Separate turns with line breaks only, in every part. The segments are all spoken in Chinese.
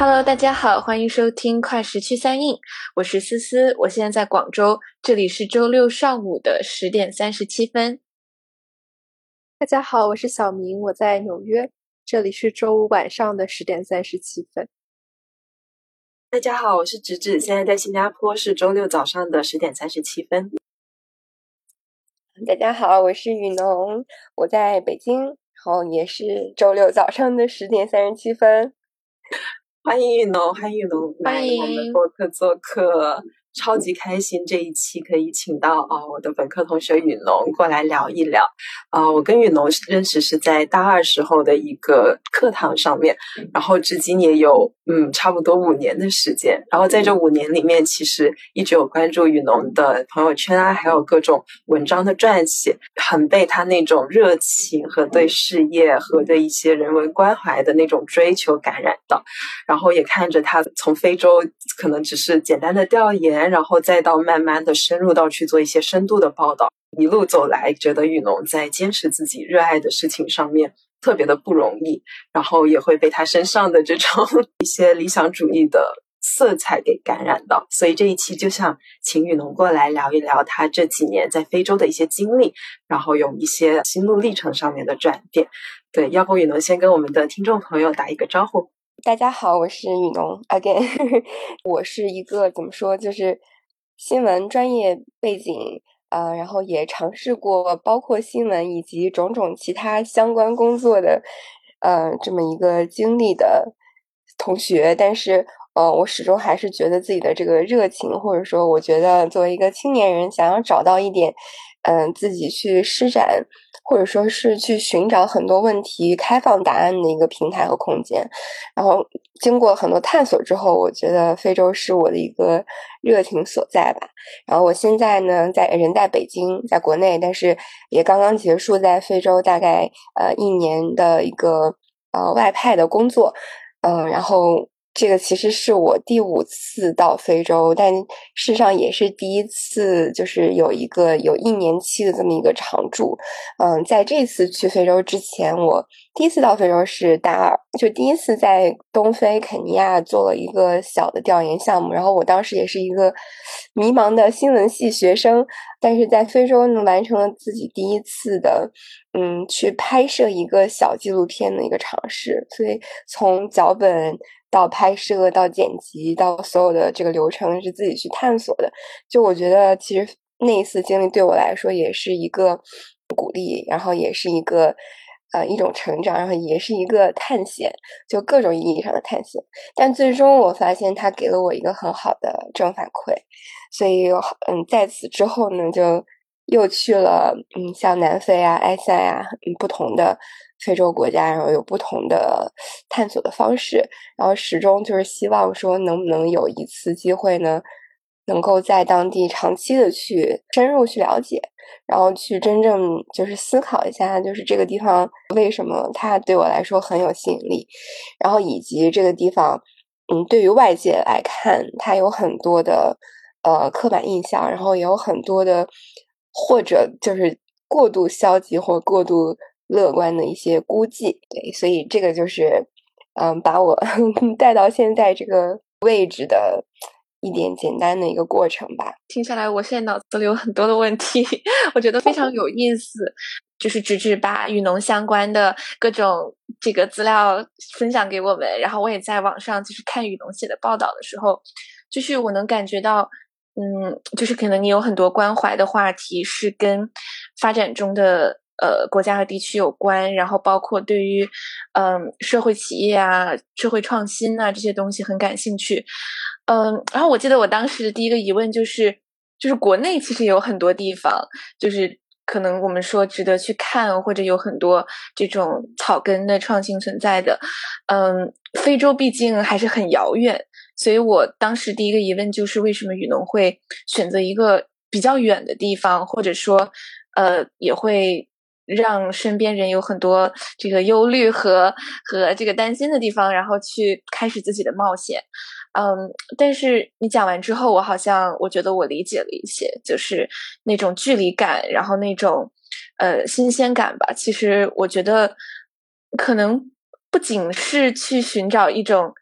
Hello，大家好，欢迎收听快时区三印，我是思思，我现在在广州，这里是周六上午的十点三十七分。
大家好，我是小明，我在纽约，这里是周五晚上的十点三十七分。
大家好，我是直直，现在在新加坡，是周六早上的十点三十七分。
大家好，我是雨农，我在北京，然后也是周六早上的十点三十七分。
欢迎雨农，欢迎雨农
来
我们播客做客。超级开心，这一期可以请到啊我的本科同学雨农过来聊一聊。啊，我跟雨农认识是在大二时候的一个课堂上面，然后至今也有嗯差不多五年的时间。然后在这五年里面，其实一直有关注雨农的朋友圈啊，还有各种文章的撰写，很被他那种热情和对事业和对一些人文关怀的那种追求感染到。然后也看着他从非洲可能只是简单的调研。然后再到慢慢的深入到去做一些深度的报道，一路走来，觉得雨农在坚持自己热爱的事情上面特别的不容易，然后也会被他身上的这种一些理想主义的色彩给感染到，所以这一期就想请雨农过来聊一聊他这几年在非洲的一些经历，然后有一些心路历程上面的转变。对，要不雨农先跟我们的听众朋友打一个招呼。
大家好，我是雨农 again。我是一个怎么说，就是新闻专业背景，呃，然后也尝试过包括新闻以及种种其他相关工作的，呃，这么一个经历的同学。但是，呃，我始终还是觉得自己的这个热情，或者说，我觉得作为一个青年人，想要找到一点，嗯，自己去施展。或者说是去寻找很多问题开放答案的一个平台和空间，然后经过很多探索之后，我觉得非洲是我的一个热情所在吧。然后我现在呢，在人在北京，在国内，但是也刚刚结束在非洲大概呃一年的一个呃外派的工作，嗯，然后。这个其实是我第五次到非洲，但事实上也是第一次，就是有一个有一年期的这么一个常驻。嗯，在这次去非洲之前，我第一次到非洲是大二，就第一次在东非肯尼亚做了一个小的调研项目。然后我当时也是一个迷茫的新闻系学生，但是在非洲呢，完成了自己第一次的，嗯，去拍摄一个小纪录片的一个尝试。所以从脚本。到拍摄，到剪辑，到所有的这个流程是自己去探索的。就我觉得，其实那一次经历对我来说也是一个鼓励，然后也是一个呃一种成长，然后也是一个探险，就各种意义上的探险。但最终我发现，它给了我一个很好的正反馈。所以，嗯，在此之后呢，就又去了嗯，像南非啊、埃塞啊，嗯，不同的。非洲国家，然后有不同的探索的方式，然后始终就是希望说，能不能有一次机会呢，能够在当地长期的去深入去了解，然后去真正就是思考一下，就是这个地方为什么它对我来说很有吸引力，然后以及这个地方，嗯，对于外界来看，它有很多的呃刻板印象，然后也有很多的或者就是过度消极或过度。乐观的一些估计，对，所以这个就是，嗯，把我 带到现在这个位置的一点简单的一个过程吧。
听下来，我现在脑子里有很多的问题，我觉得非常有意思。就是直至把与农相关的各种这个资料分享给我们，然后我也在网上就是看与农写的报道的时候，就是我能感觉到，嗯，就是可能你有很多关怀的话题是跟发展中的。呃，国家和地区有关，然后包括对于，嗯，社会企业啊、社会创新啊这些东西很感兴趣，嗯，然后我记得我当时的第一个疑问就是，就是国内其实有很多地方，就是可能我们说值得去看，或者有很多这种草根的创新存在的，嗯，非洲毕竟还是很遥远，所以我当时第一个疑问就是为什么雨农会选择一个比较远的地方，或者说，呃，也会。让身边人有很多这个忧虑和和这个担心的地方，然后去开始自己的冒险。嗯，但是你讲完之后，我好像我觉得我理解了一些，就是那种距离感，然后那种呃新鲜感吧。其实我觉得可能不仅是去寻找一种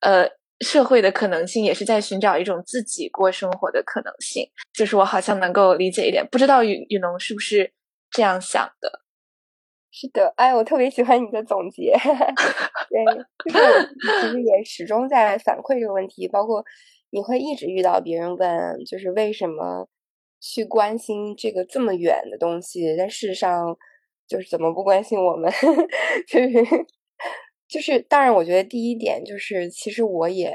呃，社会的可能性也是在寻找一种自己过生活的可能性。就是我好像能够理解一点，不知道雨雨农是不是这样想的？
是的，哎，我特别喜欢你的总结。对，就是我其实也始终在反馈这个问题，包括你会一直遇到别人问，就是为什么去关心这个这么远的东西，但事实上就是怎么不关心我们？就 是就是，当然，我觉得第一点就是，其实我也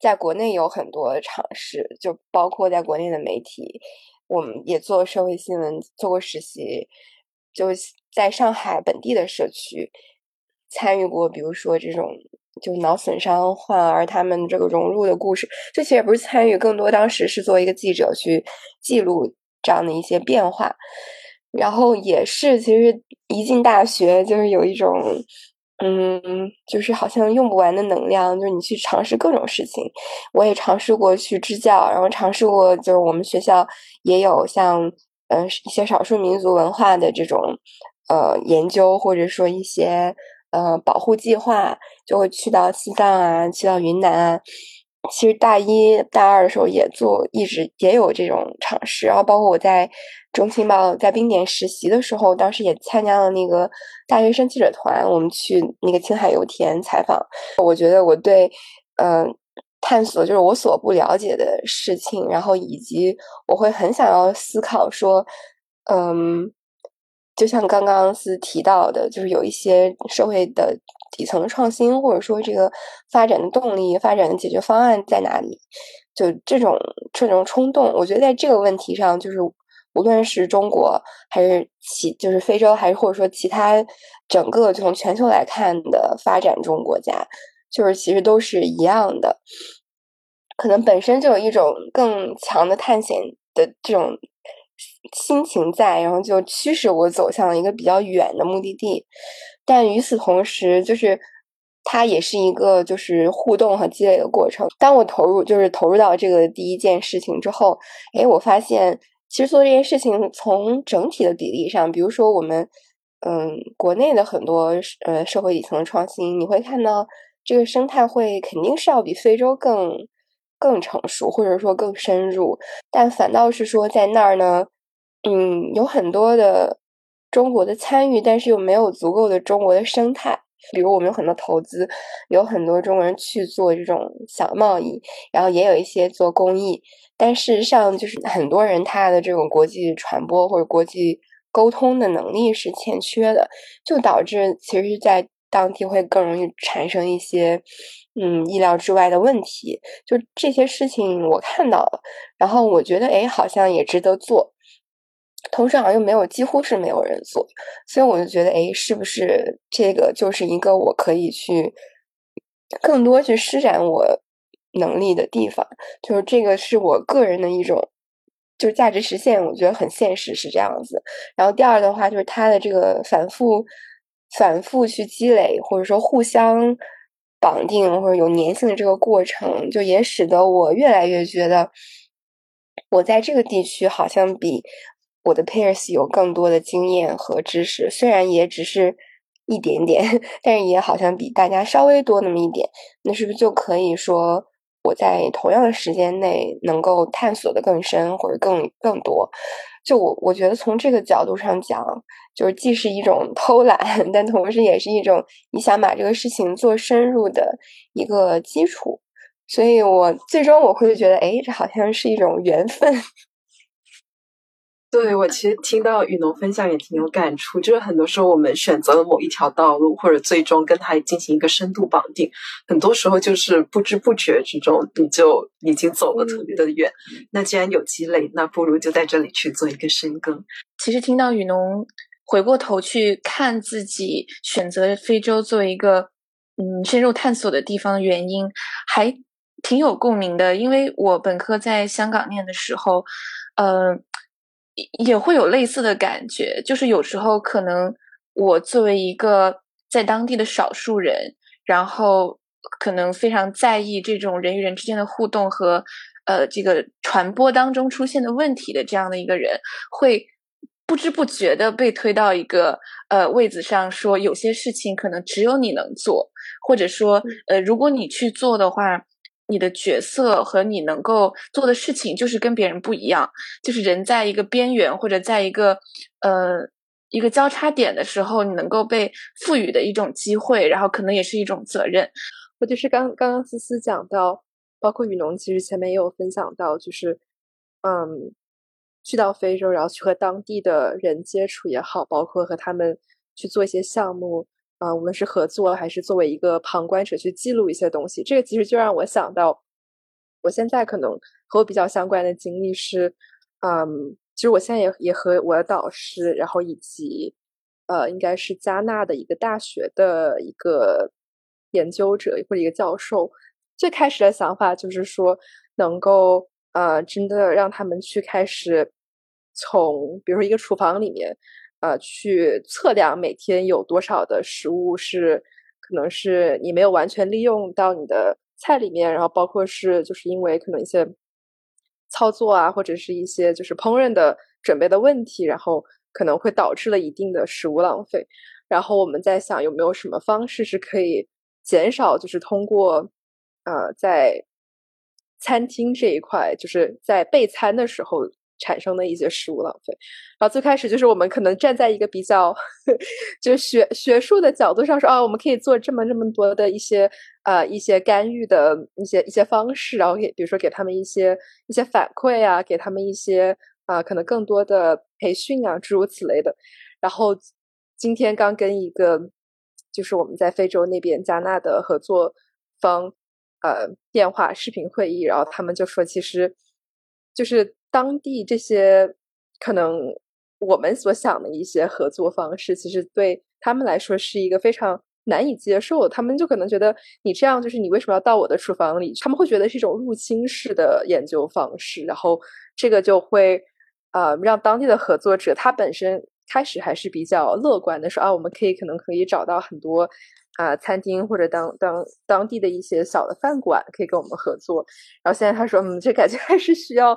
在国内有很多尝试，就包括在国内的媒体，我们也做社会新闻，做过实习。就在上海本地的社区参与过，比如说这种就脑损伤患儿他们这个融入的故事，这其实也不是参与，更多当时是作为一个记者去记录这样的一些变化。然后也是，其实一进大学就是有一种，嗯，就是好像用不完的能量，就是你去尝试各种事情。我也尝试过去支教，然后尝试过，就是我们学校也有像。嗯，一些少数民族文化的这种呃研究，或者说一些呃保护计划，就会去到西藏啊，去到云南啊。其实大一大二的时候也做，一直也有这种尝试。然后包括我在中青报在冰点实习的时候，当时也参加了那个大学生记者团，我们去那个青海油田采访。我觉得我对嗯。探索就是我所不了解的事情，然后以及我会很想要思考说，嗯，就像刚刚是提到的，就是有一些社会的底层创新，或者说这个发展的动力、发展的解决方案在哪里？就这种这种冲动，我觉得在这个问题上，就是无论是中国还是其，就是非洲，还是或者说其他整个从全球来看的发展中国家。就是其实都是一样的，可能本身就有一种更强的探险的这种心情在，然后就驱使我走向一个比较远的目的地。但与此同时，就是它也是一个就是互动和积累的过程。当我投入就是投入到这个第一件事情之后，哎，我发现其实做这件事情从整体的比例上，比如说我们嗯国内的很多呃社会底层的创新，你会看到。这个生态会肯定是要比非洲更更成熟，或者说更深入，但反倒是说在那儿呢，嗯，有很多的中国的参与，但是又没有足够的中国的生态。比如我们有很多投资，有很多中国人去做这种小贸易，然后也有一些做公益，但事实上就是很多人他的这种国际传播或者国际沟通的能力是欠缺的，就导致其实，在当地会更容易产生一些，嗯，意料之外的问题。就这些事情我看到了，然后我觉得，哎，好像也值得做。同时，好像又没有，几乎是没有人做，所以我就觉得，哎，是不是这个就是一个我可以去更多去施展我能力的地方？就是这个是我个人的一种，就是价值实现，我觉得很现实，是这样子。然后第二的话，就是它的这个反复。反复去积累，或者说互相绑定或者有粘性的这个过程，就也使得我越来越觉得，我在这个地区好像比我的 peers 有更多的经验和知识，虽然也只是一点点，但是也好像比大家稍微多那么一点。那是不是就可以说，我在同样的时间内能够探索的更深或者更更多？就我我觉得从这个角度上讲，就是既是一种偷懒，但同时也是一种你想把这个事情做深入的一个基础。所以我最终我会觉得，哎，这好像是一种缘分。
对我其实听到雨农分享也挺有感触，就是很多时候我们选择了某一条道路，或者最终跟他进行一个深度绑定，很多时候就是不知不觉之中你就已经走了特别的远。那既然有积累，那不如就在这里去做一个深耕。
其实听到雨农回过头去看自己选择非洲做一个嗯深入探索的地方的原因，还挺有共鸣的。因为我本科在香港念的时候，呃。也会有类似的感觉，就是有时候可能我作为一个在当地的少数人，然后可能非常在意这种人与人之间的互动和呃这个传播当中出现的问题的这样的一个人，会不知不觉的被推到一个呃位子上，说有些事情可能只有你能做，或者说，呃，如果你去做的话，你的角色和你能够做的事情就是跟别人不一样，就是人在一个边缘或者在一个呃一个交叉点的时候，你能够被赋予的一种机会，然后可能也是一种责任。
或者是刚刚刚思思讲到，包括雨农，其实前面也有分享到，就是嗯，去到非洲，然后去和当地的人接触也好，包括和他们去做一些项目。啊，无论是合作还是作为一个旁观者去记录一些东西，这个其实就让我想到，我现在可能和我比较相关的经历是，嗯，其实我现在也也和我的导师，然后以及呃，应该是加纳的一个大学的一个研究者或者一个教授，最开始的想法就是说，能够呃，真的让他们去开始从，比如说一个厨房里面。呃，去测量每天有多少的食物是可能是你没有完全利用到你的菜里面，然后包括是就是因为可能一些操作啊，或者是一些就是烹饪的准备的问题，然后可能会导致了一定的食物浪费。然后我们在想有没有什么方式是可以减少，就是通过呃在餐厅这一块，就是在备餐的时候。产生的一些食物浪费，然后最开始就是我们可能站在一个比较 就学学术的角度上说啊，我们可以做这么这么多的一些呃一些干预的一些一些方式，然后给比如说给他们一些一些反馈啊，给他们一些啊可能更多的培训啊诸如此类的。然后今天刚跟一个就是我们在非洲那边加纳的合作方呃电话视频会议，然后他们就说其实就是。当地这些可能我们所想的一些合作方式，其实对他们来说是一个非常难以接受。他们就可能觉得你这样就是你为什么要到我的厨房里？他们会觉得是一种入侵式的研究方式，然后这个就会呃让当地的合作者他本身开始还是比较乐观的，说啊我们可以可能可以找到很多。啊，餐厅或者当当当地的一些小的饭馆可以跟我们合作。然后现在他说，嗯，这感觉还是需要，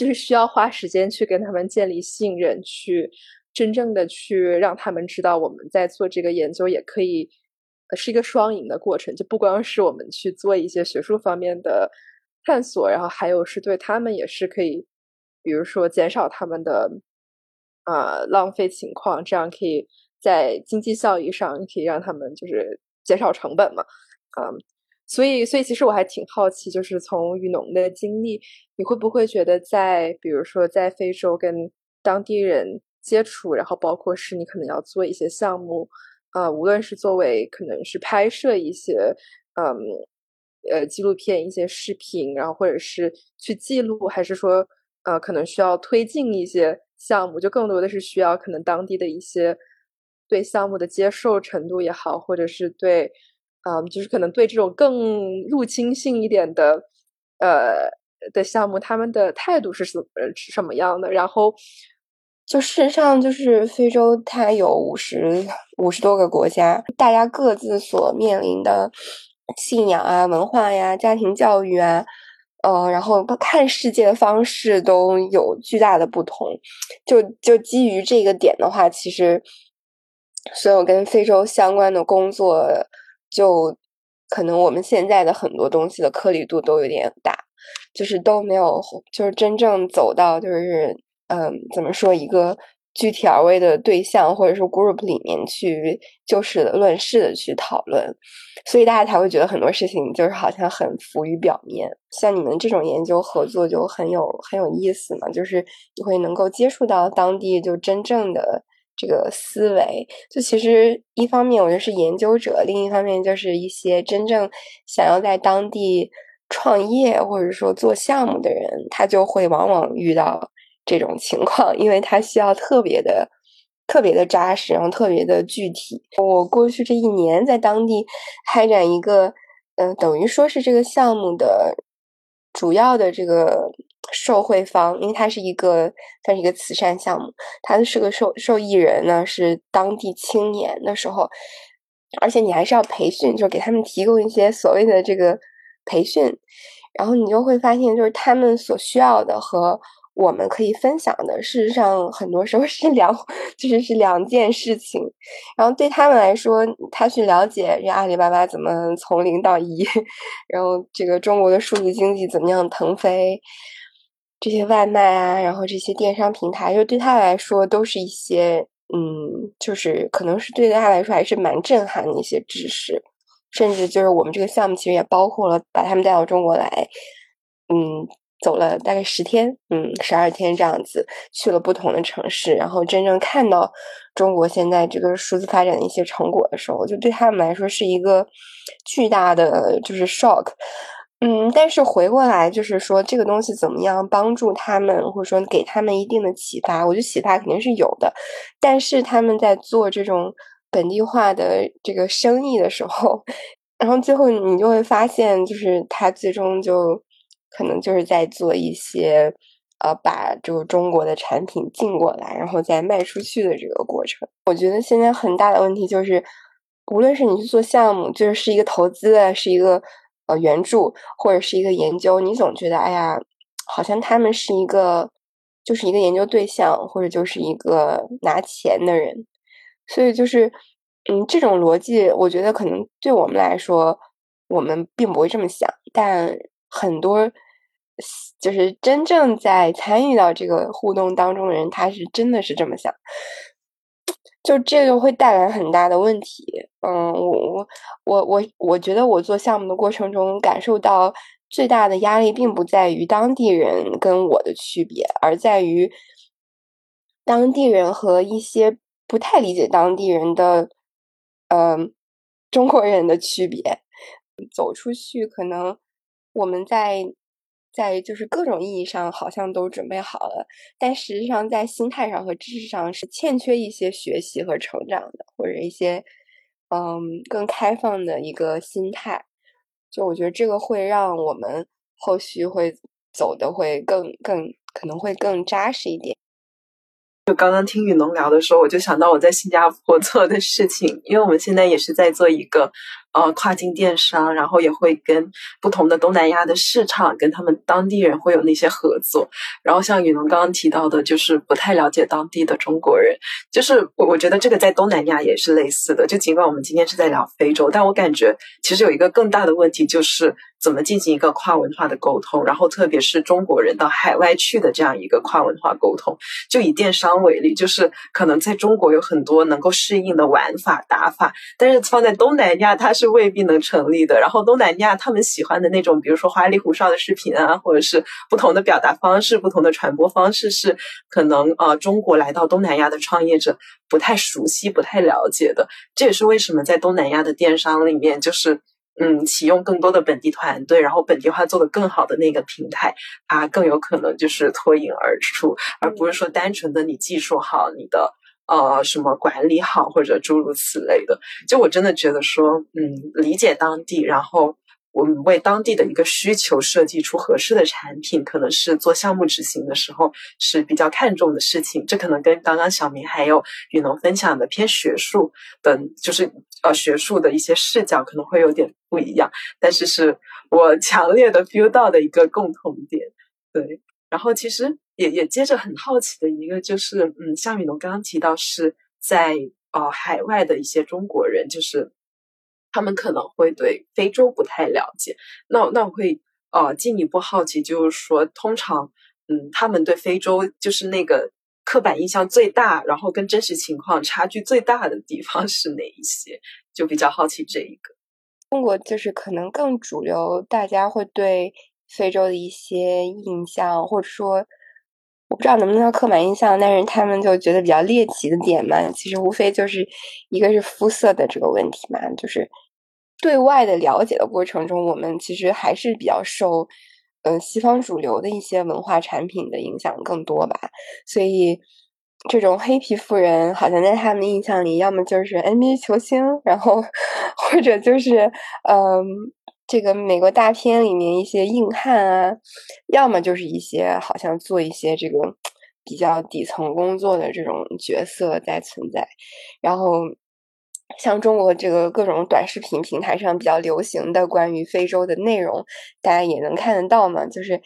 就是需要花时间去跟他们建立信任，去真正的去让他们知道我们在做这个研究，也可以是一个双赢的过程。就不光是我们去做一些学术方面的探索，然后还有是对他们也是可以，比如说减少他们的啊浪费情况，这样可以。在经济效益上可以让他们就是减少成本嘛，嗯，所以所以其实我还挺好奇，就是从雨农的经历，你会不会觉得在比如说在非洲跟当地人接触，然后包括是你可能要做一些项目，啊，无论是作为可能是拍摄一些嗯呃纪录片、一些视频，然后或者是去记录，还是说呃可能需要推进一些项目，就更多的是需要可能当地的一些。对项目的接受程度也好，或者是对，嗯，就是可能对这种更入侵性一点的，呃的项目，他们的态度是什是什么样的？然后，
就事实上，就是非洲它有五十五十多个国家，大家各自所面临的信仰啊、文化呀、家庭教育啊，呃，然后看世界的方式都有巨大的不同。就就基于这个点的话，其实。所有跟非洲相关的工作，就可能我们现在的很多东西的颗粒度都有点大，就是都没有，就是真正走到就是嗯，怎么说一个具体而微的对象或者说 group 里面去就事论事的去讨论，所以大家才会觉得很多事情就是好像很浮于表面。像你们这种研究合作就很有很有意思嘛，就是你会能够接触到当地就真正的。这个思维，就其实一方面我觉得是研究者，另一方面就是一些真正想要在当地创业或者说做项目的人，他就会往往遇到这种情况，因为他需要特别的、特别的扎实，然后特别的具体。我过去这一年在当地开展一个，嗯，等于说是这个项目的主要的这个。受惠方，因为它是一个算是一个慈善项目，它是个受受益人呢，是当地青年的时候，而且你还是要培训，就是给他们提供一些所谓的这个培训，然后你就会发现，就是他们所需要的和我们可以分享的，事实上很多时候是两，就是是两件事情。然后对他们来说，他去了解这阿里巴巴怎么从零到一，然后这个中国的数字经济怎么样腾飞，这些外卖啊，然后这些电商平台，就对他来说都是一些，嗯，就是可能是对他来说还是蛮震撼的一些知识。甚至就是我们这个项目其实也包括了把他们带到中国来，嗯。走了大概十天，嗯，十二天这样子，去了不同的城市，然后真正看到中国现在这个数字发展的一些成果的时候，就对他们来说是一个巨大的就是 shock，嗯，但是回过来就是说这个东西怎么样帮助他们，或者说给他们一定的启发，我觉得启发肯定是有的，但是他们在做这种本地化的这个生意的时候，然后最后你就会发现，就是他最终就。可能就是在做一些，呃，把这个中国的产品进过来，然后再卖出去的这个过程。我觉得现在很大的问题就是，无论是你去做项目，就是是一个投资，是一个呃援助，或者是一个研究，你总觉得哎呀，好像他们是一个，就是一个研究对象，或者就是一个拿钱的人。所以就是，嗯，这种逻辑，我觉得可能对我们来说，我们并不会这么想，但。很多就是真正在参与到这个互动当中的人，他是真的是这么想，就这个会带来很大的问题。嗯，我我我我我觉得我做项目的过程中，感受到最大的压力，并不在于当地人跟我的区别，而在于当地人和一些不太理解当地人的嗯中国人的区别。走出去可能。我们在在就是各种意义上好像都准备好了，但实际上在心态上和知识上是欠缺一些学习和成长的，或者一些嗯更开放的一个心态。就我觉得这个会让我们后续会走的会更更可能会更扎实一点。
就刚刚听雨农聊的时候，我就想到我在新加坡做的事情，因为我们现在也是在做一个。呃，跨境电商，然后也会跟不同的东南亚的市场，跟他们当地人会有那些合作。然后像雨农刚刚提到的，就是不太了解当地的中国人，就是我我觉得这个在东南亚也是类似的。就尽管我们今天是在聊非洲，但我感觉其实有一个更大的问题，就是怎么进行一个跨文化的沟通，然后特别是中国人到海外去的这样一个跨文化沟通。就以电商为例，就是可能在中国有很多能够适应的玩法打法，但是放在东南亚，它是未必能成立的。然后东南亚他们喜欢的那种，比如说花里胡哨的视频啊，或者是不同的表达方式、不同的传播方式，是可能呃中国来到东南亚的创业者不太熟悉、不太了解的。这也是为什么在东南亚的电商里面，就是嗯启用更多的本地团队，然后本地化做得更好的那个平台，它更有可能就是脱颖而出，而不是说单纯的你技术好，你的。呃，什么管理好或者诸如此类的，就我真的觉得说，嗯，理解当地，然后我们为当地的一个需求设计出合适的产品，可能是做项目执行的时候是比较看重的事情。这可能跟刚刚小明还有雨农分享的偏学术的，就是呃学术的一些视角可能会有点不一样，但是是我强烈的 feel 到的一个共同点。对，然后其实。也也接着很好奇的一个就是，嗯，像雨农刚刚提到是在呃海外的一些中国人，就是他们可能会对非洲不太了解。那那我会呃进一步好奇，就是说，通常嗯他们对非洲就是那个刻板印象最大，然后跟真实情况差距最大的地方是哪一些？就比较好奇这一个。
中国就是可能更主流，大家会对非洲的一些印象，或者说。我不知道能不能叫刻板印象，但是他们就觉得比较猎奇的点嘛，其实无非就是一个是肤色的这个问题嘛，就是对外的了解的过程中，我们其实还是比较受呃西方主流的一些文化产品的影响更多吧，所以这种黑皮肤人好像在他们印象里，要么就是 NBA 球星，然后 或者就是嗯。这个美国大片里面一些硬汉啊，要么就是一些好像做一些这个比较底层工作的这种角色在存在，然后像中国这个各种短视频平台上比较流行的关于非洲的内容，大家也能看得到嘛，就是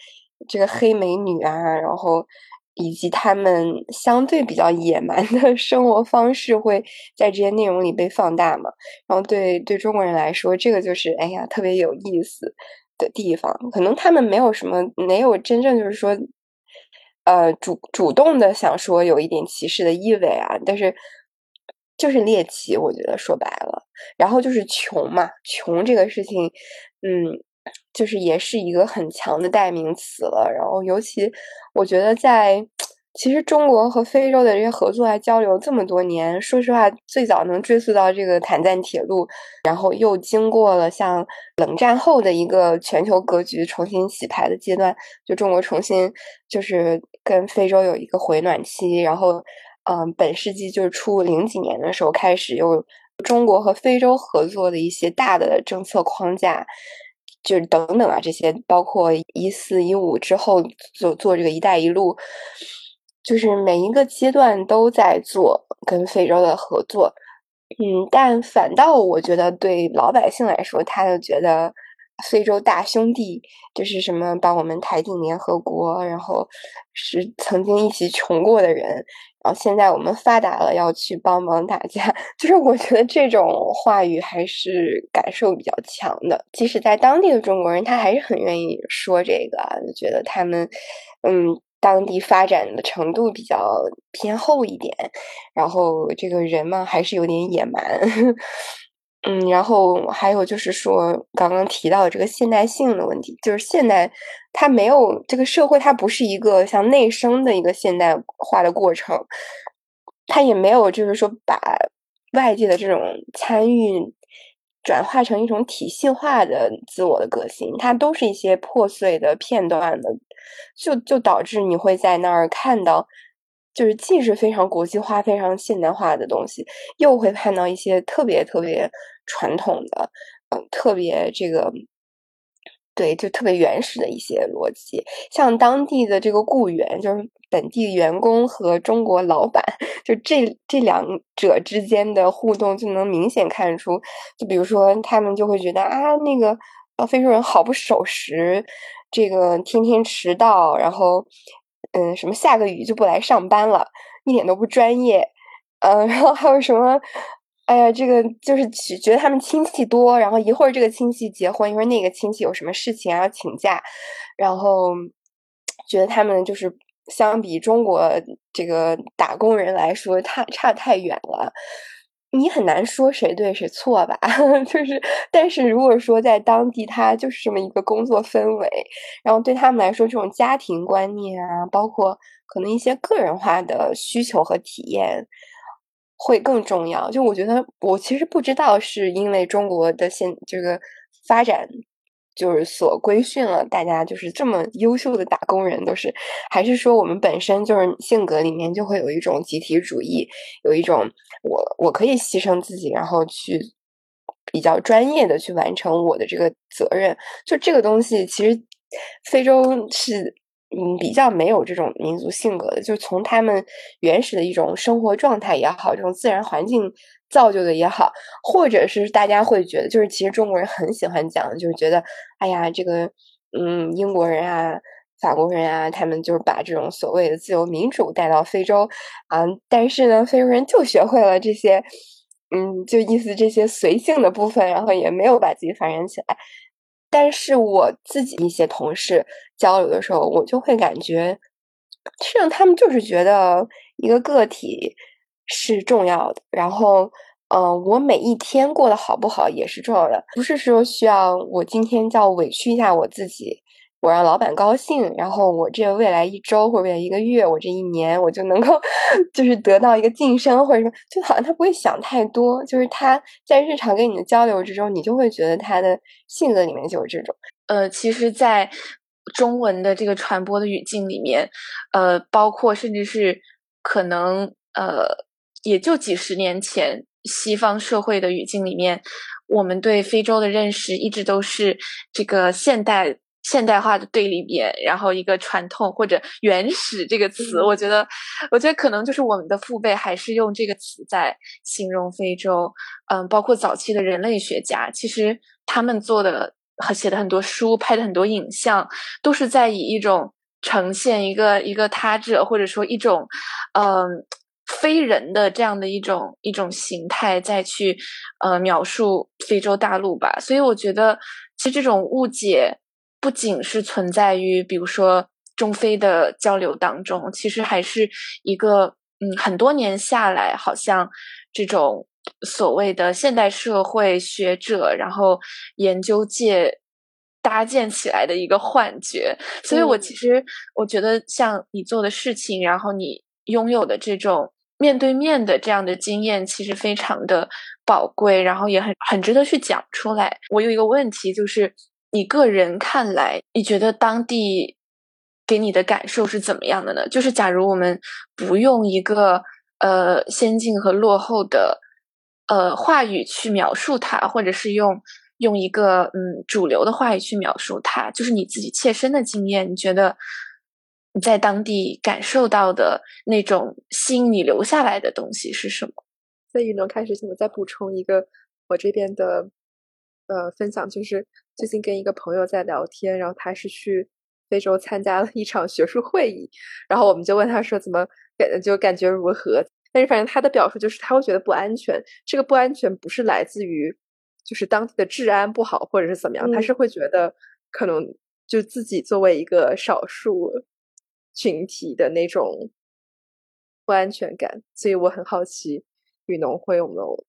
这个黑美女啊，然后以及他们相对比较野蛮的 生活方式会在这些内容里被放大嘛。然后对对中国人来说，这个就是哎呀特别有意思的地方。可能他们没有什么，没有真正就是说，呃，主主动的想说有一点歧视的意味啊，但是。就是猎奇，我觉得说白了，然后就是穷嘛，穷这个事情，嗯，就是也是一个很强的代名词了。然后尤其我觉得在其实中国和非洲的这些合作啊交流这么多年，说实话，最早能追溯到这个坦赞铁路，然后又经过了像冷战后的一个全球格局重新洗牌的阶段，就中国重新就是跟非洲有一个回暖期，然后。嗯，本世纪就是初零几年的时候开始，有中国和非洲合作的一些大的政策框架，就是等等啊，这些包括一四一五之后做做这个“一带一路”，就是每一个阶段都在做跟非洲的合作。嗯，但反倒我觉得对老百姓来说，他就觉得非洲大兄弟就是什么把我们抬进联合国，然后是曾经一起穷过的人。然后现在我们发达了，要去帮忙大家，就是我觉得这种话语还是感受比较强的。即使在当地的中国人，他还是很愿意说这个，就觉得他们，嗯，当地发展的程度比较偏后一点，然后这个人嘛，还是有点野蛮。嗯，然后还有就是说，刚刚提到的这个现代性的问题，就是现代它没有这个社会，它不是一个像内生的一个现代化的过程，它也没有就是说把外界的这种参与转化成一种体系化的自我的个性，它都是一些破碎的片段的，就就导致你会在那儿看到。就是既是非常国际化、非常现代化的东西，又会看到一些特别特别传统的，嗯，特别这个，对，就特别原始的一些逻辑。像当地的这个雇员，就是本地员工和中国老板，就这这两者之间的互动，就能明显看出。就比如说，他们就会觉得啊，那个呃非洲人好不守时，这个天天迟到，然后。嗯，什么下个雨就不来上班了，一点都不专业。嗯，然后还有什么？哎呀，这个就是觉得他们亲戚多，然后一会儿这个亲戚结婚，一会儿那个亲戚有什么事情要请假，然后觉得他们就是相比中国这个打工人来说，太差太远了。你很难说谁对谁错吧？就是，但是如果说在当地，他就是这么一个工作氛围，然后对他们来说，这种家庭观念啊，包括可能一些个人化的需求和体验，会更重要。就我觉得，我其实不知道是因为中国的现这个发展。就是所规训了大家，就是这么优秀的打工人都是，还是说我们本身就是性格里面就会有一种集体主义，有一种我我可以牺牲自己，然后去比较专业的去完成我的这个责任。就这个东西，其实非洲是嗯比较没有这种民族性格的，就从他们原始的一种生活状态也好，这种自然环境。造就的也好，或者是大家会觉得，就是其实中国人很喜欢讲，就是觉得，哎呀，这个，嗯，英国人啊、法国人啊，他们就是把这种所谓的自由民主带到非洲啊，但是呢，非洲人就学会了这些，嗯，就意思这些随性的部分，然后也没有把自己发展起来。但是我自己一些同事交流的时候，我就会感觉，实际上他们就是觉得一个个体。是重要的，然后，嗯，我每一天过得好不好也是重要的，不是说需要我今天叫委屈一下我自己，我让老板高兴，然后我这未来一周或者未来一个月，我这一年我就能够 就是得到一个晋升，或者说，就好像他不会想太多，就是他在日常跟你的交流之中，你就会觉得他的性格里面就有这种。
呃，其实，在中文的这个传播的语境里面，呃，包括甚至是可能，呃。也就几十年前，西方社会的语境里面，我们对非洲的认识一直都是这个现代现代化的对立面，然后一个传统或者原始这个词，我觉得，我觉得可能就是我们的父辈还是用这个词在形容非洲。嗯，包括早期的人类学家，其实他们做的和写的很多书，拍的很多影像，都是在以一种。呈现一个一个他者，或者说一种嗯非人的这样的一种一种形态，再去呃描述非洲大陆吧。所以我觉得，其实这种误解不仅是存在于比如说中非的交流当中，其实还是一个嗯很多年下来，好像这种所谓的现代社会学者，然后研究界。搭建起来的一个幻觉，所以我其实我觉得像你做的事情，然后你拥有的这种面对面的这样的经验，其实非常的宝贵，然后也很很值得去讲出来。我有一个问题，就是你个人看来，你觉得当地给你的感受是怎么样的呢？就是假如我们不用一个呃先进和落后的呃话语去描述它，或者是用。用一个嗯主流的话语去描述它，就是你自己切身的经验。你觉得你在当地感受到的那种吸引你留下来的东西是什么？
在雨能开始，我再补充一个我这边的呃分享，就是最近跟一个朋友在聊天，然后他是去非洲参加了一场学术会议，然后我们就问他说怎么感就感觉如何？但是反正他的表述就是他会觉得不安全，这个不安全不是来自于。就是当地的治安不好，或者是怎么样，他是会觉得可能就自己作为一个少数群体的那种不安全感，所以我很好奇雨农会有没有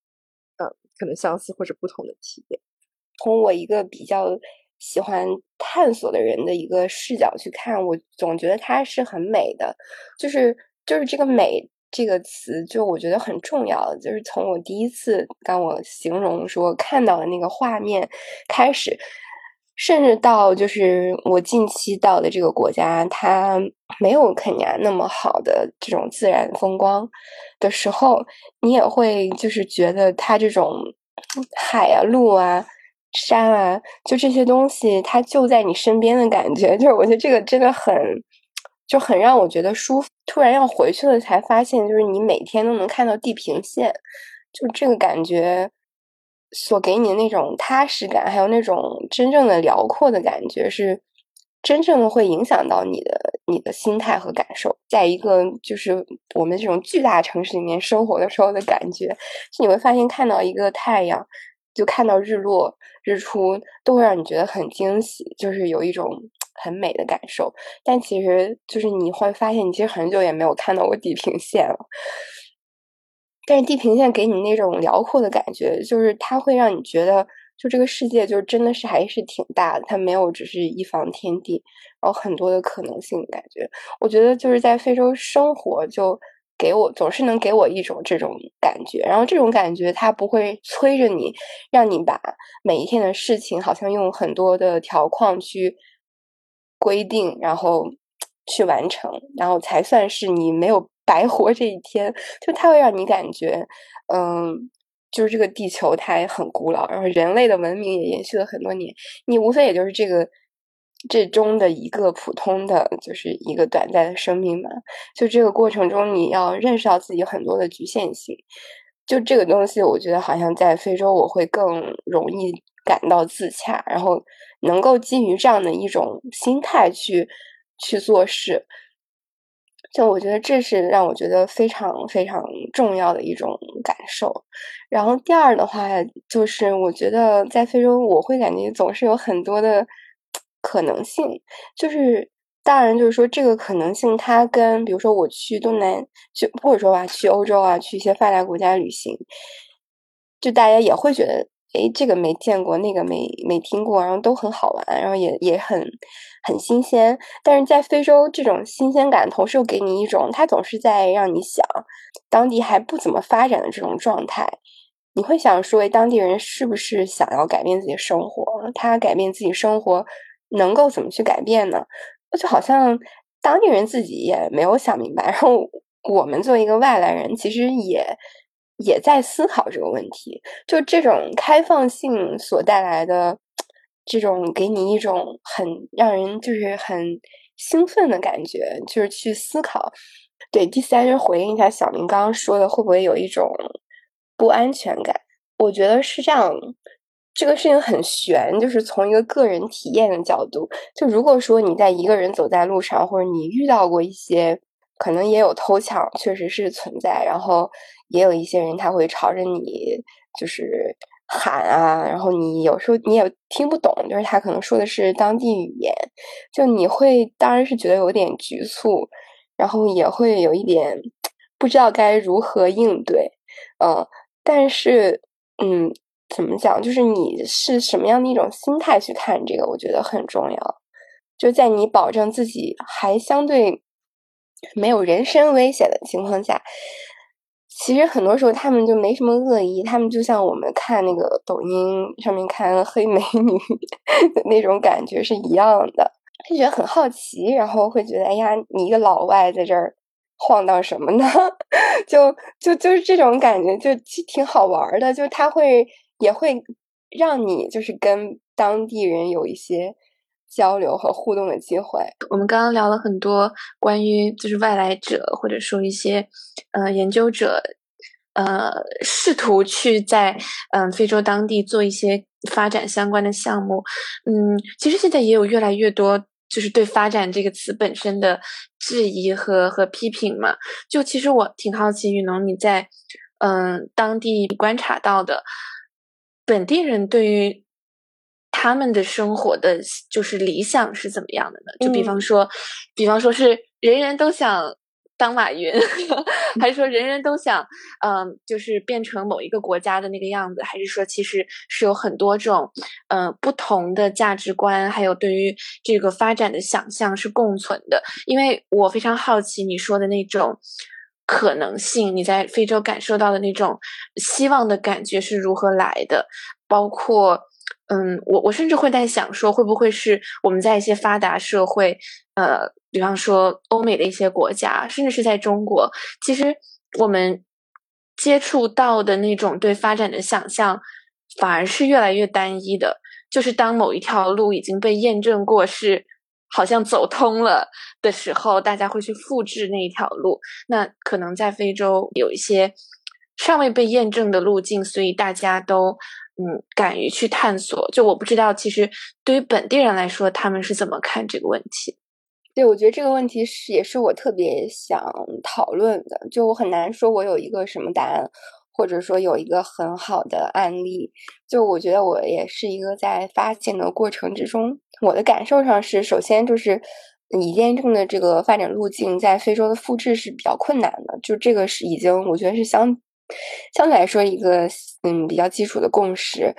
呃可能相似或者不同的体验。
从我一个比较喜欢探索的人的一个视角去看，我总觉得它是很美的，就是就是这个美。这个词就我觉得很重要，就是从我第一次当我形容说看到的那个画面开始，甚至到就是我近期到的这个国家，它没有肯尼亚那么好的这种自然风光的时候，你也会就是觉得它这种海啊、路啊、山啊，就这些东西，它就在你身边的感觉，就是我觉得这个真的很。就很让我觉得舒服。突然要回去了，才发现就是你每天都能看到地平线，就这个感觉所给你的那种踏实感，还有那种真正的辽阔的感觉，是真正的会影响到你的你的心态和感受。在一个就是我们这种巨大城市里面生活的时候的感觉，就你会发现看到一个太阳，就看到日落日出，都会让你觉得很惊喜，就是有一种。很美的感受，但其实就是你会发现，你其实很久也没有看到过地平线了。但是地平线给你那种辽阔的感觉，就是它会让你觉得，就这个世界就真的是还是挺大的，它没有只是一方天地，然后很多的可能性感觉。我觉得就是在非洲生活，就给我总是能给我一种这种感觉，然后这种感觉它不会催着你，让你把每一天的事情好像用很多的条框去。规定，然后 去完成，然后才算是你没有白活这一天。就它会让你感觉，嗯，就是这个地球它也很古老，然后人类的文明也延续了很多年。你无非也就是这个这中的一个普通的，就是一个短暂的生命嘛。就这个过程中，你要认识到自己很多的局限性。就这个东西，我觉得好像在非洲，我会更容易感到自洽，然后。能够基于这样的一种心态去去做事，就我觉得这是让我觉得非常非常重要的一种感受。然后第二的话，就是我觉得在非洲，我会感觉总是有很多的可能性。就是当然，就是说这个可能性，它跟比如说我去东南，就或者说吧，去欧洲啊，去一些发达国家旅行，就大家也会觉得。哎，这个没见过，那个没没听过，然后都很好玩，然后也也很很新鲜。但是在非洲，这种新鲜感同时又给你一种，它总是在让你想当地还不怎么发展的这种状态。你会想说，当地人是不是想要改变自己的生活？他改变自己生活能够怎么去改变呢？就好像当地人自己也没有想明白。然后我们作为一个外来人，其实也。也在思考这个问题，就这种开放性所带来的这种给你一种很让人就是很兴奋的感觉，就是去思考。对，第三就是回应一下小明刚刚说的，会不会有一种不安全感？我觉得是这样，这个事情很悬，就是从一个个人体验的角度，就如果说你在一个人走在路上，或者你遇到过一些，可能也有偷抢，确实是存在，然后也有一些人他会朝着你就是喊啊，然后你有时候你也听不懂，就是他可能说的是当地语言，就你会当然是觉得有点局促，然后也会有一点不知道该如何应对，嗯，但是嗯。怎么讲？就是你是什么样的一种心态去看这个，我觉得很重要。就在你保证自己还相对没有人身危险的情况下，其实很多时候他们就没什么恶意，他们就像我们看那个抖音上面看黑美女的那种感觉是一样的，就觉得很好奇，然后会觉得哎呀，你一个老外在这儿晃荡什么呢？就就就是这种感觉，就挺好玩的，就他会。也会让你就是跟当地人有一些交流和互动的机会。
我们刚刚聊了很多关于就是外来者或者说一些呃研究者呃试图去在嗯非洲当地做一些发展相关的项目。嗯，其实现在也有越来越多就是对“发展”这个词本身的质疑和和批评嘛。就其实我挺好奇，雨农你在嗯当地观察到的。本地人对于他们的生活的，就是理想是怎么样的呢？就比方说，比方说是人人都想当马云，还是说人人都想，嗯，就是变成某一个国家的那个样子？还是说其实是有很多种，嗯，不同的价值观，还有对于这个发展的想象是共存的？因为我非常好奇你说的那种。可能性，你在非洲感受到的那种希望的感觉是如何来的？包括，嗯，我我甚至会在想说，会不会是我们在一些发达社会，呃，比方说欧美的一些国家，甚至是在中国，其实我们接触到的那种对发展的想象，反而是越来越单一的。就是当某一条路已经被验证过是。好像走通了的时候，大家会去复制那一条路。那可能在非洲有一些尚未被验证的路径，所以大家都嗯敢于去探索。就我不知道，其实对于本地人来说，他们是怎么看这个问题？
对，我觉得这个问题是也是我特别想讨论的。就我很难说我有一个什么答案。或者说有一个很好的案例，就我觉得我也是一个在发现的过程之中，我的感受上是，首先就是已验证的这个发展路径在非洲的复制是比较困难的，就这个是已经我觉得是相相对来说一个嗯比较基础的共识。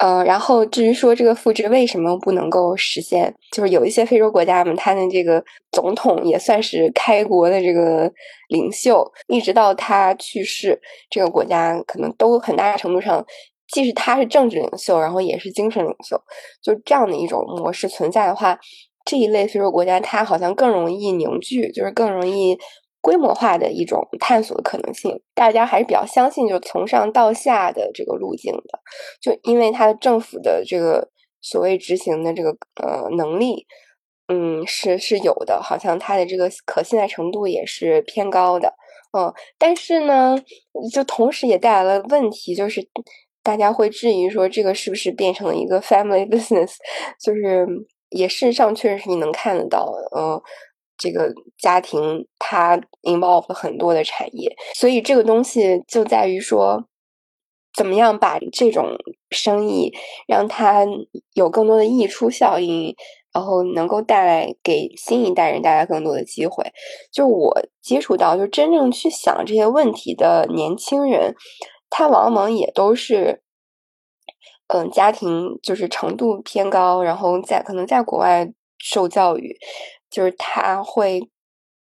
嗯，然后至于说这个复制为什么不能够实现，就是有一些非洲国家嘛，他的这个总统也算是开国的这个领袖，一直到他去世，这个国家可能都很大程度上，既是他是政治领袖，然后也是精神领袖，就这样的一种模式存在的话，这一类非洲国家，它好像更容易凝聚，就是更容易。规模化的一种探索的可能性，大家还是比较相信，就从上到下的这个路径的，就因为它的政府的这个所谓执行的这个呃能力，嗯，是是有的，好像它的这个可信赖程度也是偏高的，嗯，但是呢，就同时也带来了问题，就是大家会质疑说，这个是不是变成了一个 family business，就是也事实上确实是你能看得到，嗯。这个家庭它 involve 很多的产业，所以这个东西就在于说，怎么样把这种生意让它有更多的溢出效应，然后能够带来给新一代人带来更多的机会。就我接触到，就真正去想这些问题的年轻人，他往往也都是，嗯，家庭就是程度偏高，然后在可能在国外受教育。就是他会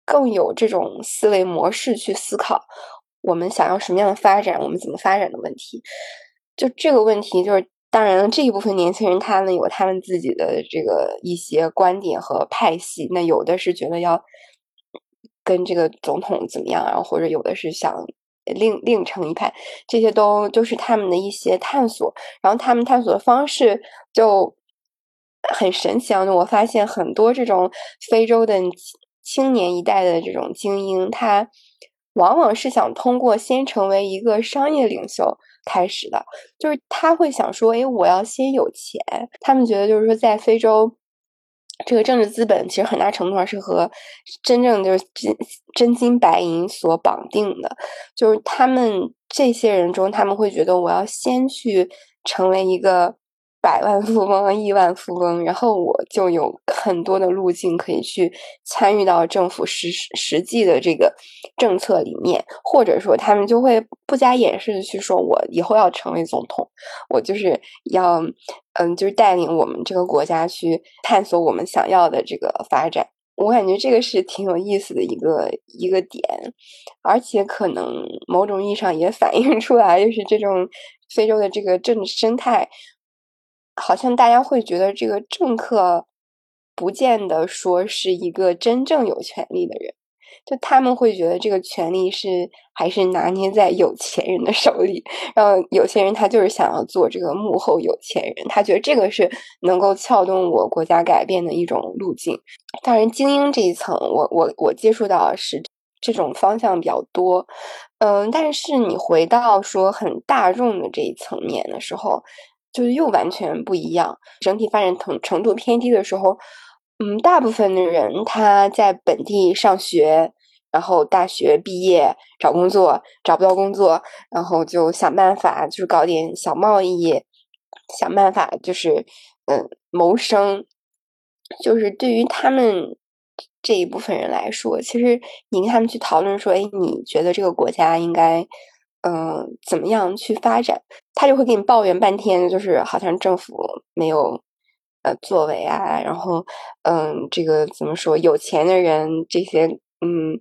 更有这种思维模式去思考我们想要什么样的发展，我们怎么发展的问题。就这个问题，就是当然了，这一部分年轻人他们有他们自己的这个一些观点和派系。那有的是觉得要跟这个总统怎么样，然后或者有的是想另另成一派，这些都就是他们的一些探索。然后他们探索的方式就。很神奇啊！我发现很多这种非洲的青年一代的这种精英，他往往是想通过先成为一个商业领袖，开始的，就是他会想说，哎，我要先有钱。他们觉得就是说，在非洲，这个政治资本其实很大程度上是和真正就是真真金白银所绑定的。就是他们这些人中，他们会觉得我要先去成为一个。百万富翁、亿万富翁，然后我就有很多的路径可以去参与到政府实实际的这个政策里面，或者说他们就会不加掩饰的去说，我以后要成为总统，我就是要，嗯，就是带领我们这个国家去探索我们想要的这个发展。我感觉这个是挺有意思的一个一个点，而且可能某种意义上也反映出来，就是这种非洲的这个政治生态。好像大家会觉得这个政客不见得说是一个真正有权利的人，就他们会觉得这个权利是还是拿捏在有钱人的手里，然后有些人他就是想要做这个幕后有钱人，他觉得这个是能够撬动我国家改变的一种路径。当然，精英这一层，我我我接触到是这种方向比较多，嗯，但是你回到说很大众的这一层面的时候。就是又完全不一样，整体发展程程度偏低的时候，嗯，大部分的人他在本地上学，然后大学毕业找工作找不到工作，然后就想办法就是搞点小贸易，想办法就是嗯谋生。就是对于他们这一部分人来说，其实你跟他们去讨论说，哎，你觉得这个国家应该？嗯，怎么样去发展？他就会给你抱怨半天，就是好像政府没有呃作为啊，然后嗯，这个怎么说？有钱的人这些嗯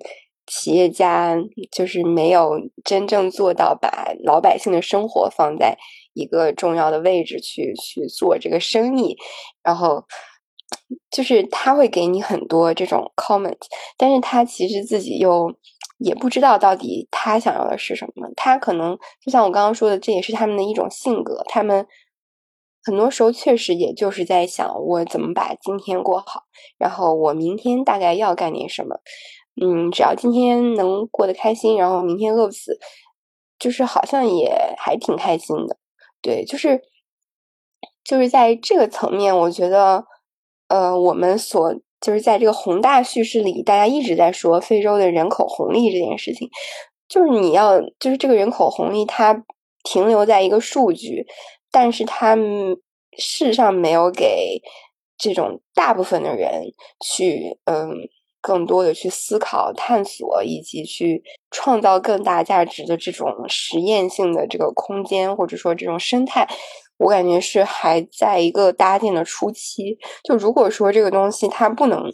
企业家就是没有真正做到把老百姓的生活放在一个重要的位置去去做这个生意，然后就是他会给你很多这种 comment，但是他其实自己又。也不知道到底他想要的是什么。他可能就像我刚刚说的，这也是他们的一种性格。他们很多时候确实也就是在想，我怎么把今天过好，然后我明天大概要干点什么。嗯，只要今天能过得开心，然后明天饿不死，就是好像也还挺开心的。对，就是就是在这个层面，我觉得，呃，我们所。就是在这个宏大叙事里，大家一直在说非洲的人口红利这件事情。就是你要，就是这个人口红利，它停留在一个数据，但是它事实上没有给这种大部分的人去，嗯，更多的去思考、探索以及去创造更大价值的这种实验性的这个空间，或者说这种生态。我感觉是还在一个搭建的初期。就如果说这个东西它不能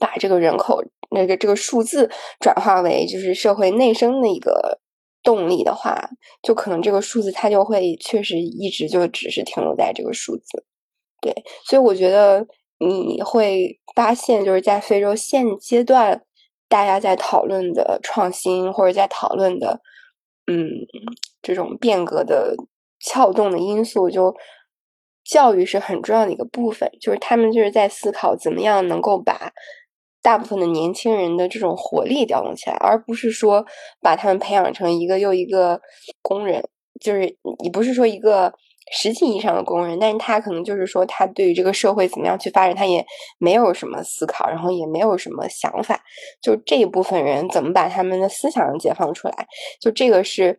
把这个人口那个这个数字转化为就是社会内生的一个动力的话，就可能这个数字它就会确实一直就只是停留在这个数字。对，所以我觉得你会发现，就是在非洲现阶段，大家在讨论的创新或者在讨论的嗯这种变革的。撬动的因素，就教育是很重要的一个部分，就是他们就是在思考怎么样能够把大部分的年轻人的这种活力调动起来，而不是说把他们培养成一个又一个工人，就是你不是说一个实际意义上的工人，但是他可能就是说他对于这个社会怎么样去发展，他也没有什么思考，然后也没有什么想法，就这一部分人怎么把他们的思想解放出来，就这个是。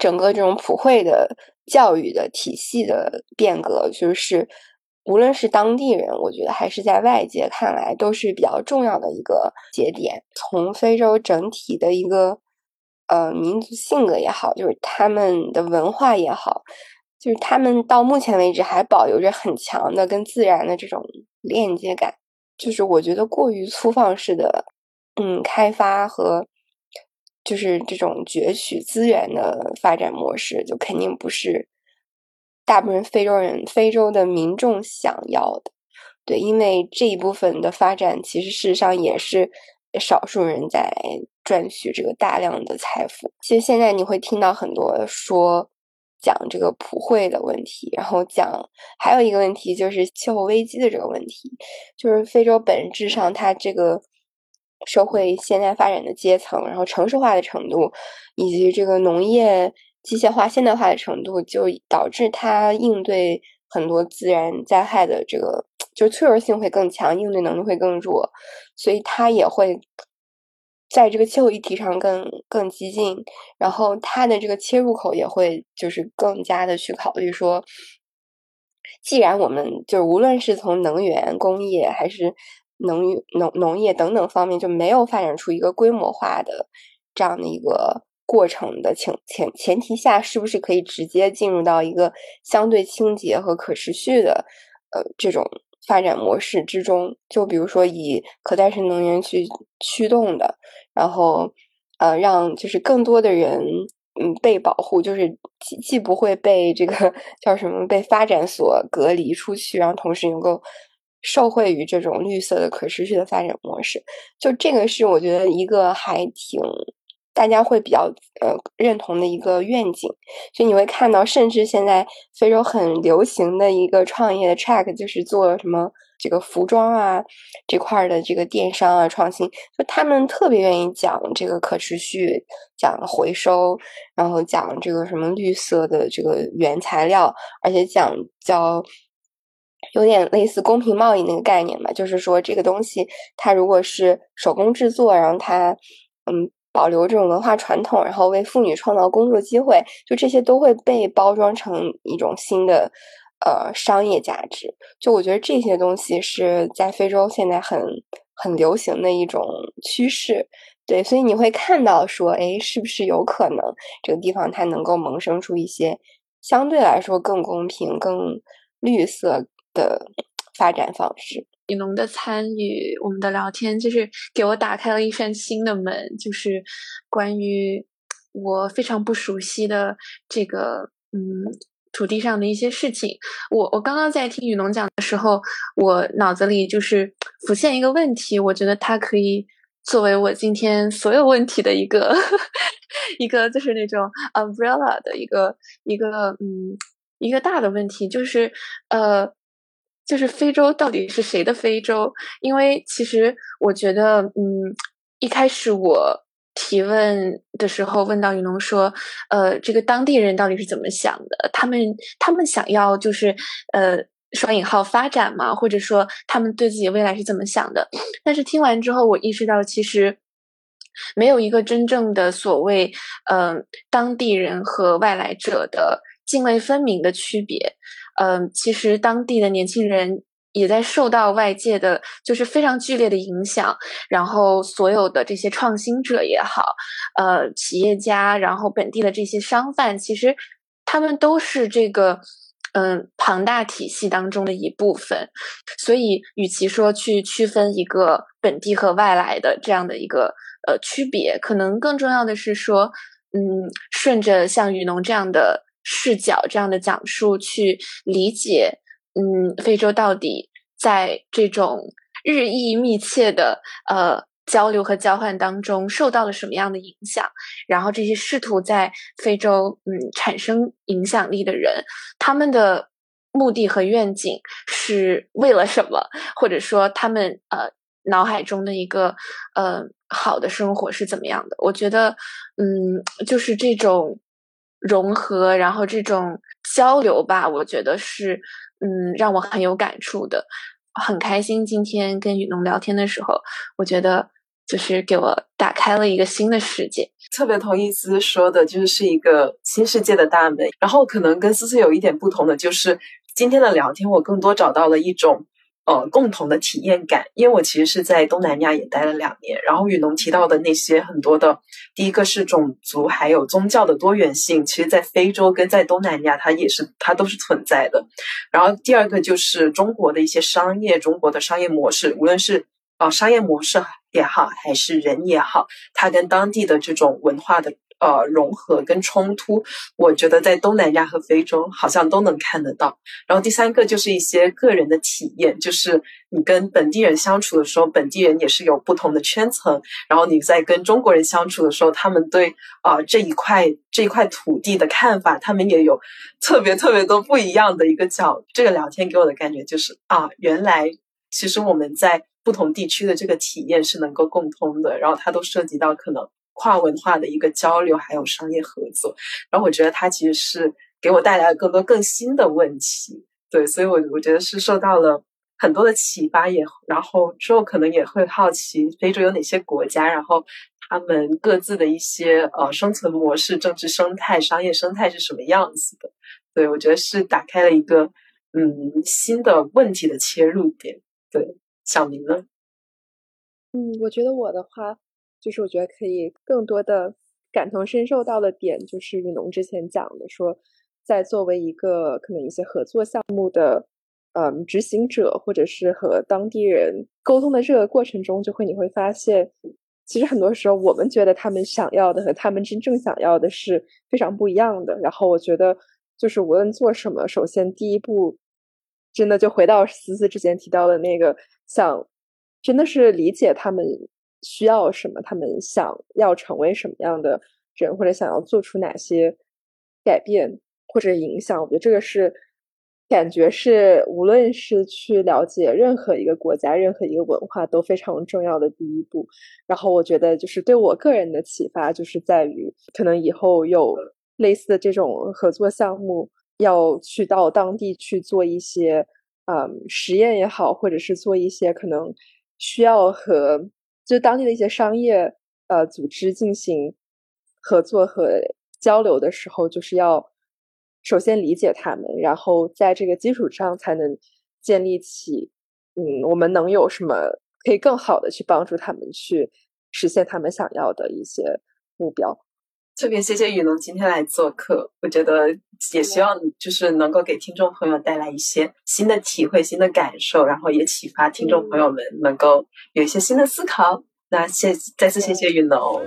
整个这种普惠的教育的体系的变革，就是无论是当地人，我觉得还是在外界看来，都是比较重要的一个节点。从非洲整体的一个呃民族性格也好，就是他们的文化也好，就是他们到目前为止还保留着很强的跟自然的这种链接感。就是我觉得过于粗放式的嗯开发和。就是这种攫取资源的发展模式，就肯定不是大部分非洲人、非洲的民众想要的。对，因为这一部分的发展，其实事实上也是少数人在赚取这个大量的财富。其实现在你会听到很多说讲这个普惠的问题，然后讲还有一个问题就是气候危机的这个问题，就是非洲本质上它这个。社会现代发展的阶层，然后城市化的程度，以及这个农业机械化、现代化的程度，就导致它应对很多自然灾害的这个就脆弱性会更强，应对能力会更弱，所以它也会在这个气候议题上更更激进。然后它的这个切入口也会就是更加的去考虑说，既然我们就是无论是从能源、工业还是农农农业等等方面就没有发展出一个规模化的这样的一个。过程的前前前提下，是不是可以直接进入到一个相对清洁和可持续的呃这种发展模式之中？就比如说以可再生能源去驱动的，然后呃让就是更多的人嗯被保护，就是既既不会被这个 叫什么被发展所隔离出去，然后同时能够受惠于这种绿色的可持续的发展模式。就这个是我觉得一个还挺。大家会比较呃认同的一个愿景，所以你会看到，甚至现在非洲很流行的一个创业的 track，就是做什么这个服装啊这块的这个电商啊创新，就他们特别愿意讲这个可持续，讲回收，然后讲这个什么绿色的这个原材料，而且讲叫有点类似公平贸易那个概念嘛，就是说这个东西它如果是手工制作，然后它嗯。保留这种文化传统，然后为妇女创造工作机会，就这些都会被包装成一种新的呃商业价值。就我觉得这些东西是在非洲现在很很流行的一种趋势。对，所以你会看到说，哎，是不是有可能这个地方它能够萌生出一些相对来说更公平、更绿色的发展方式？
雨农的参与，我们的聊天就是给我打开了一扇新的门，就是关于我非常不熟悉的这个嗯土地上的一些事情。我我刚刚在听雨农讲的时候，我脑子里就是浮现一个问题，我觉得它可以作为我今天所有问题的一个 一个就是那种 umbrella 的一个一个嗯一个大的问题，就是呃。就是非洲到底是谁的非洲？因为其实我觉得，嗯，一开始我提问的时候问到雨农说，呃，这个当地人到底是怎么想的？他们他们想要就是呃双引号发展吗？或者说他们对自己未来是怎么想的？但是听完之后，我意识到其实没有一个真正的所谓，嗯，当地人和外来者的泾渭分明的区别。嗯，其实当地的年轻人也在受到外界的，就是非常剧烈的影响。然后所有的这些创新者也好，呃，企业家，然后本地的这些商贩，其实他们都是这个嗯庞大体系当中的一部分。所以，与其说去区分一个本地和外来的这样的一个呃区别，可能更重要的是说，嗯，顺着像雨农这样的。视角这样的讲述去理解，嗯，非洲到底在这种日益密切的呃交流和交换当中受到了什么样的影响？然后这些试图在非洲嗯产生影响力的人，他们的目的和愿景是为了什么？或者说他们呃脑海中的一个呃好的生活是怎么样的？我觉得嗯，就是这种。融合，然后这种交流吧，我觉得是，嗯，让我很有感触的，很开心。今天跟雨农聊天的时候，我觉得就是给我打开了一个新的世界。
特别同意思思说的，就是是一个新世界的大门。然后可能跟思思有一点不同的，就是今天的聊天，我更多找到了一种。呃，共同的体验感，因为我其实是在东南亚也待了两年，然后雨农提到的那些很多的，第一个是种族，还有宗教的多元性，其实在非洲跟在东南亚它也是它都是存在的。然后第二个就是中国的一些商业，中国的商业模式，无论是啊商业模式也好，还是人也好，它跟当地的这种文化的。呃，融合跟冲突，我觉得在东南亚和非洲好像都能看得到。然后第三个就是一些个人的体验，就是你跟本地人相处的时候，本地人也是有不同的圈层。然后你在跟中国人相处的时候，他们对啊这一块这一块土地的看法，他们也有特别特别多不一样的一个角。这个聊天给我的感觉就是啊，原来其实我们在不同地区的这个体验是能够共通的。然后它都涉及到可能。跨文化的一个交流，还有商业合作。然后我觉得它其实是给我带来了更多更新的问题。对，所以我我觉得是受到了很多的启发，也然后之后可能也会好奇非洲有哪些国家，然后他们各自的一些呃生存模式、政治生态、商业生态是什么样子的。对我觉得是打开了一个嗯新的问题的切入点。对，小明呢？
嗯，我觉得我的话，就是我觉得可以更多的感同身受到的点，就是雨农之前讲的，说在作为一个可能一些合作项目的嗯执行者，或者是和当地人沟通的这个过程中，就会你会发现，其实很多时候我们觉得他们想要的和他们真正想要的是非常不一样的。然后我觉得，就是无论做什么，首先第一步，真的就回到思思之前提到的那个想。真的是理解他们需要什么，他们想要成为什么样的人，或者想要做出哪些改变或者影响。我觉得这个是感觉是，无论是去了解任何一个国家、任何一个文化都非常重要的第一步。然后我觉得，就是对我个人的启发，就是在于可能以后有类似的这种合作项目，要去到当地去做一些嗯实验也好，或者是做一些可能。需要和就当地的一些商业呃组织进行合作和交流的时候，就是要首先理解他们，然后在这个基础上才能建立起嗯，我们能有什么可以更好的去帮助他们去实现他们想要的一些目标。
特别谢谢雨农今天来做客，我觉得也希望就是能够给听众朋友带来一些新的体会、新的感受，然后也启发听众朋友们能够有一些新的思考。那谢再次谢谢雨农。